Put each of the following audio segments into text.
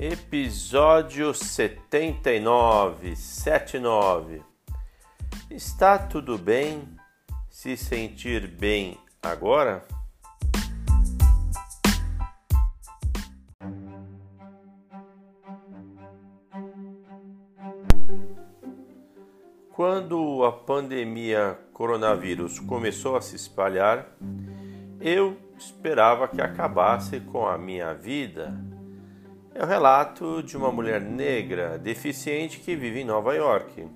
Episódio 79, 79. Está tudo bem se sentir bem agora? Quando a pandemia coronavírus começou a se espalhar, eu esperava que acabasse com a minha vida é o relato de uma mulher negra deficiente que vive em Nova York,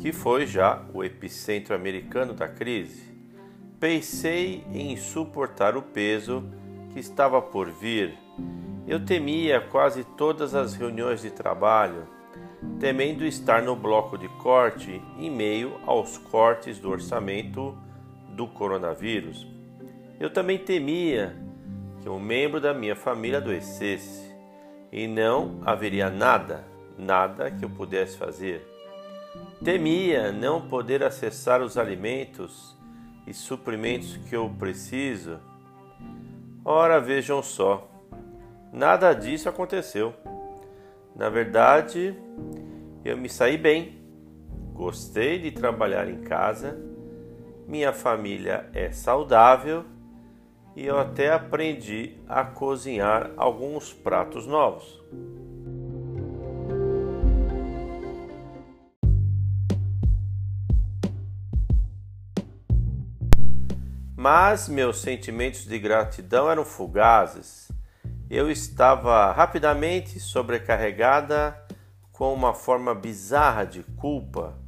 que foi já o epicentro americano da crise. Pensei em suportar o peso que estava por vir. Eu temia quase todas as reuniões de trabalho, temendo estar no bloco de corte em meio aos cortes do orçamento do coronavírus. Eu também temia que um membro da minha família adoecesse e não haveria nada, nada que eu pudesse fazer. Temia não poder acessar os alimentos e suprimentos que eu preciso. Ora, vejam só, nada disso aconteceu. Na verdade, eu me saí bem, gostei de trabalhar em casa, minha família é saudável e eu até aprendi a cozinhar alguns pratos novos. Mas meus sentimentos de gratidão eram fugazes. Eu estava rapidamente sobrecarregada com uma forma bizarra de culpa.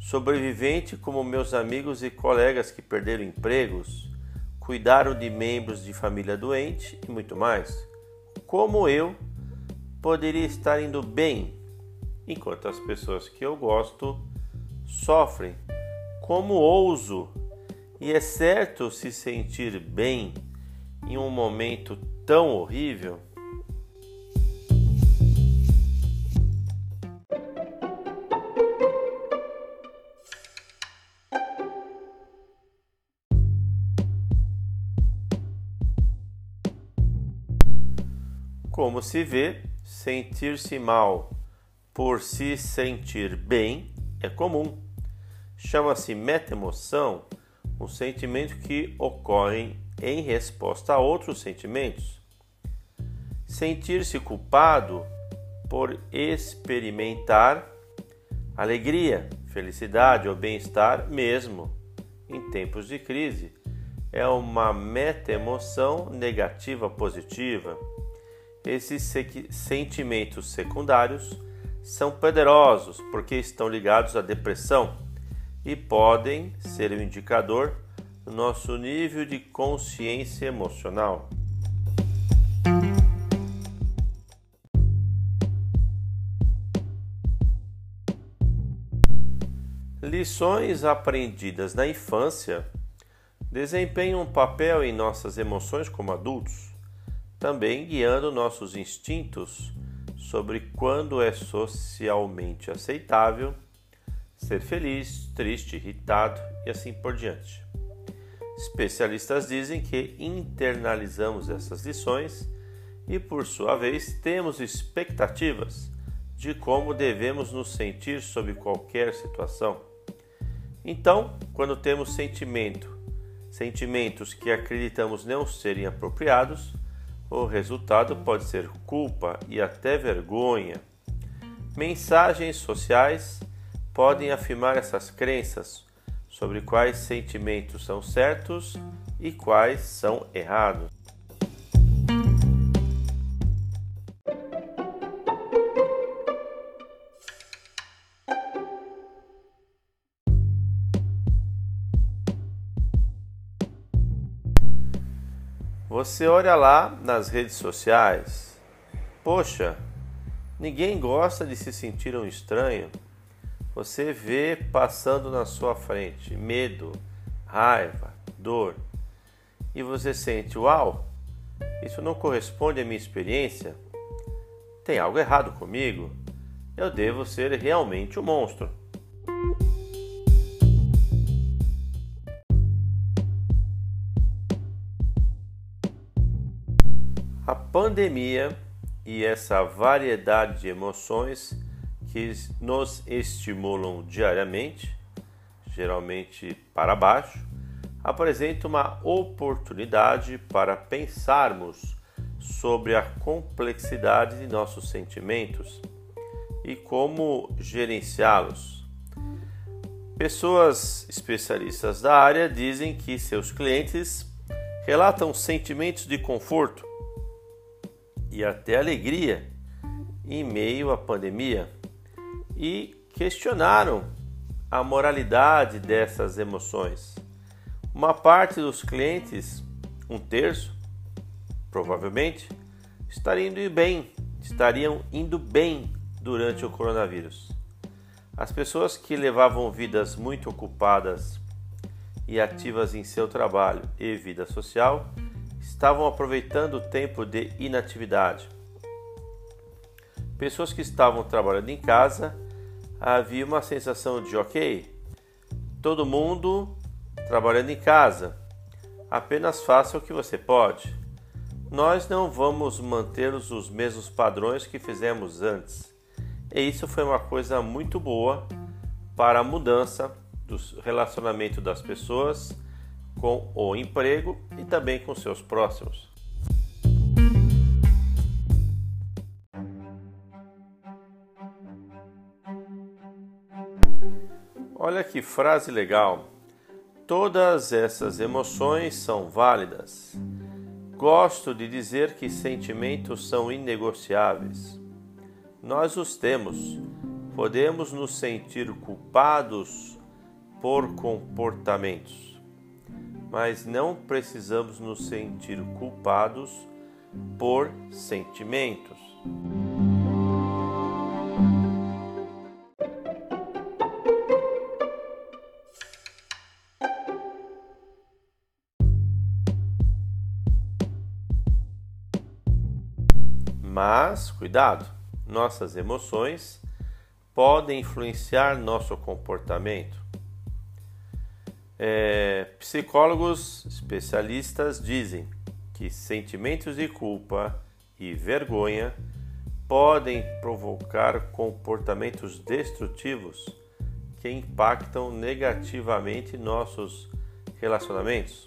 Sobrevivente como meus amigos e colegas que perderam empregos, cuidaram de membros de família doente e muito mais. Como eu poderia estar indo bem enquanto as pessoas que eu gosto sofrem? Como ouso? E é certo se sentir bem em um momento tão horrível? Como se vê, sentir-se mal por se sentir bem é comum. Chama-se meta-emoção um sentimento que ocorre em resposta a outros sentimentos. Sentir-se culpado por experimentar alegria, felicidade ou bem-estar mesmo em tempos de crise é uma meta-emoção negativa positiva esses sentimentos secundários são poderosos porque estão ligados à depressão e podem ser um indicador do nosso nível de consciência emocional. Lições aprendidas na infância desempenham um papel em nossas emoções como adultos também guiando nossos instintos sobre quando é socialmente aceitável ser feliz, triste, irritado e assim por diante. Especialistas dizem que internalizamos essas lições e, por sua vez, temos expectativas de como devemos nos sentir sob qualquer situação. Então, quando temos sentimento, sentimentos que acreditamos não serem apropriados, o resultado pode ser culpa e até vergonha. Mensagens sociais podem afirmar essas crenças sobre quais sentimentos são certos e quais são errados. Você olha lá nas redes sociais, poxa, ninguém gosta de se sentir um estranho. Você vê passando na sua frente medo, raiva, dor, e você sente, uau, isso não corresponde à minha experiência? Tem algo errado comigo? Eu devo ser realmente um monstro. Pandemia e essa variedade de emoções que nos estimulam diariamente, geralmente para baixo, apresenta uma oportunidade para pensarmos sobre a complexidade de nossos sentimentos e como gerenciá-los. Pessoas especialistas da área dizem que seus clientes relatam sentimentos de conforto e até alegria em meio à pandemia e questionaram a moralidade dessas emoções. Uma parte dos clientes, um terço, provavelmente, estariam indo bem, estariam indo bem durante o coronavírus. As pessoas que levavam vidas muito ocupadas e ativas em seu trabalho e vida social estavam aproveitando o tempo de inatividade. Pessoas que estavam trabalhando em casa havia uma sensação de ok, todo mundo trabalhando em casa, apenas faça o que você pode. Nós não vamos manter os mesmos padrões que fizemos antes. E isso foi uma coisa muito boa para a mudança do relacionamento das pessoas com o emprego e também com seus próximos. Olha que frase legal. Todas essas emoções são válidas. Gosto de dizer que sentimentos são inegociáveis. Nós os temos. Podemos nos sentir culpados por comportamentos, mas não precisamos nos sentir culpados por sentimentos. Mas cuidado, nossas emoções podem influenciar nosso comportamento. É, psicólogos especialistas dizem que sentimentos de culpa e vergonha podem provocar comportamentos destrutivos que impactam negativamente nossos relacionamentos.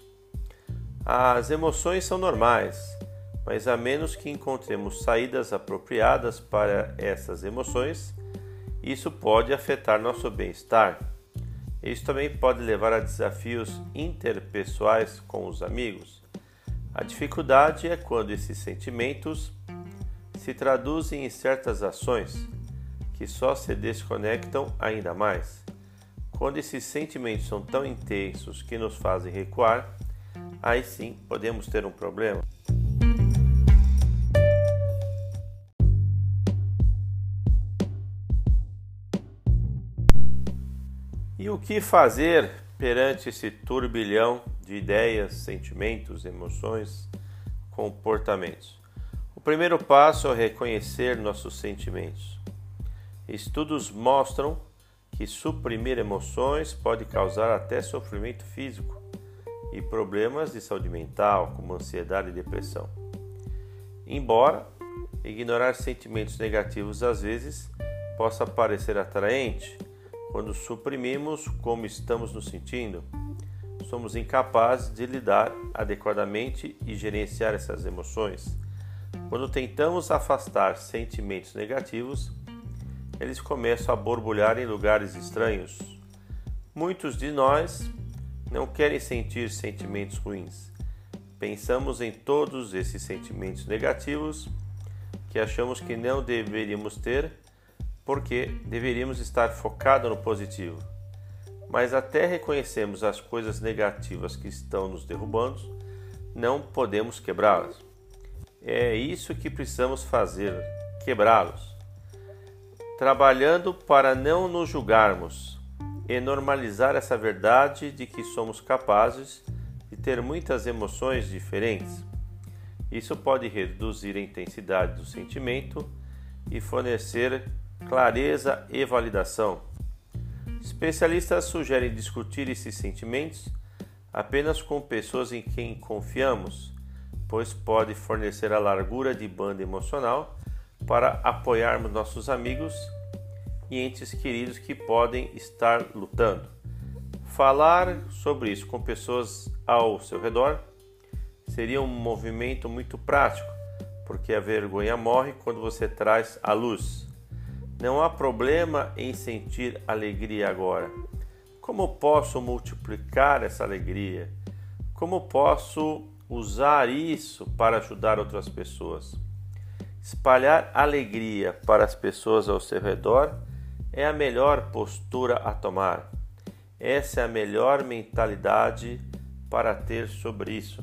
As emoções são normais mas a menos que encontremos saídas apropriadas para essas emoções, isso pode afetar nosso bem-estar. Isso também pode levar a desafios interpessoais com os amigos. A dificuldade é quando esses sentimentos se traduzem em certas ações que só se desconectam ainda mais. Quando esses sentimentos são tão intensos que nos fazem recuar, aí sim podemos ter um problema. E o que fazer perante esse turbilhão de ideias, sentimentos, emoções, comportamentos? O primeiro passo é reconhecer nossos sentimentos. Estudos mostram que suprimir emoções pode causar até sofrimento físico e problemas de saúde mental, como ansiedade e depressão. Embora ignorar sentimentos negativos às vezes possa parecer atraente, quando suprimimos como estamos nos sentindo, somos incapazes de lidar adequadamente e gerenciar essas emoções. Quando tentamos afastar sentimentos negativos, eles começam a borbulhar em lugares estranhos. Muitos de nós não querem sentir sentimentos ruins. Pensamos em todos esses sentimentos negativos que achamos que não deveríamos ter porque deveríamos estar focados no positivo. Mas até reconhecemos as coisas negativas que estão nos derrubando, não podemos quebrá-las. É isso que precisamos fazer, quebrá-los. Trabalhando para não nos julgarmos e normalizar essa verdade de que somos capazes de ter muitas emoções diferentes. Isso pode reduzir a intensidade do sentimento e fornecer clareza e validação. Especialistas sugerem discutir esses sentimentos apenas com pessoas em quem confiamos, pois pode fornecer a largura de banda emocional para apoiarmos nossos amigos e entes queridos que podem estar lutando. Falar sobre isso com pessoas ao seu redor seria um movimento muito prático, porque a vergonha morre quando você traz a luz. Não há problema em sentir alegria agora. Como posso multiplicar essa alegria? Como posso usar isso para ajudar outras pessoas? Espalhar alegria para as pessoas ao seu redor é a melhor postura a tomar. Essa é a melhor mentalidade para ter sobre isso.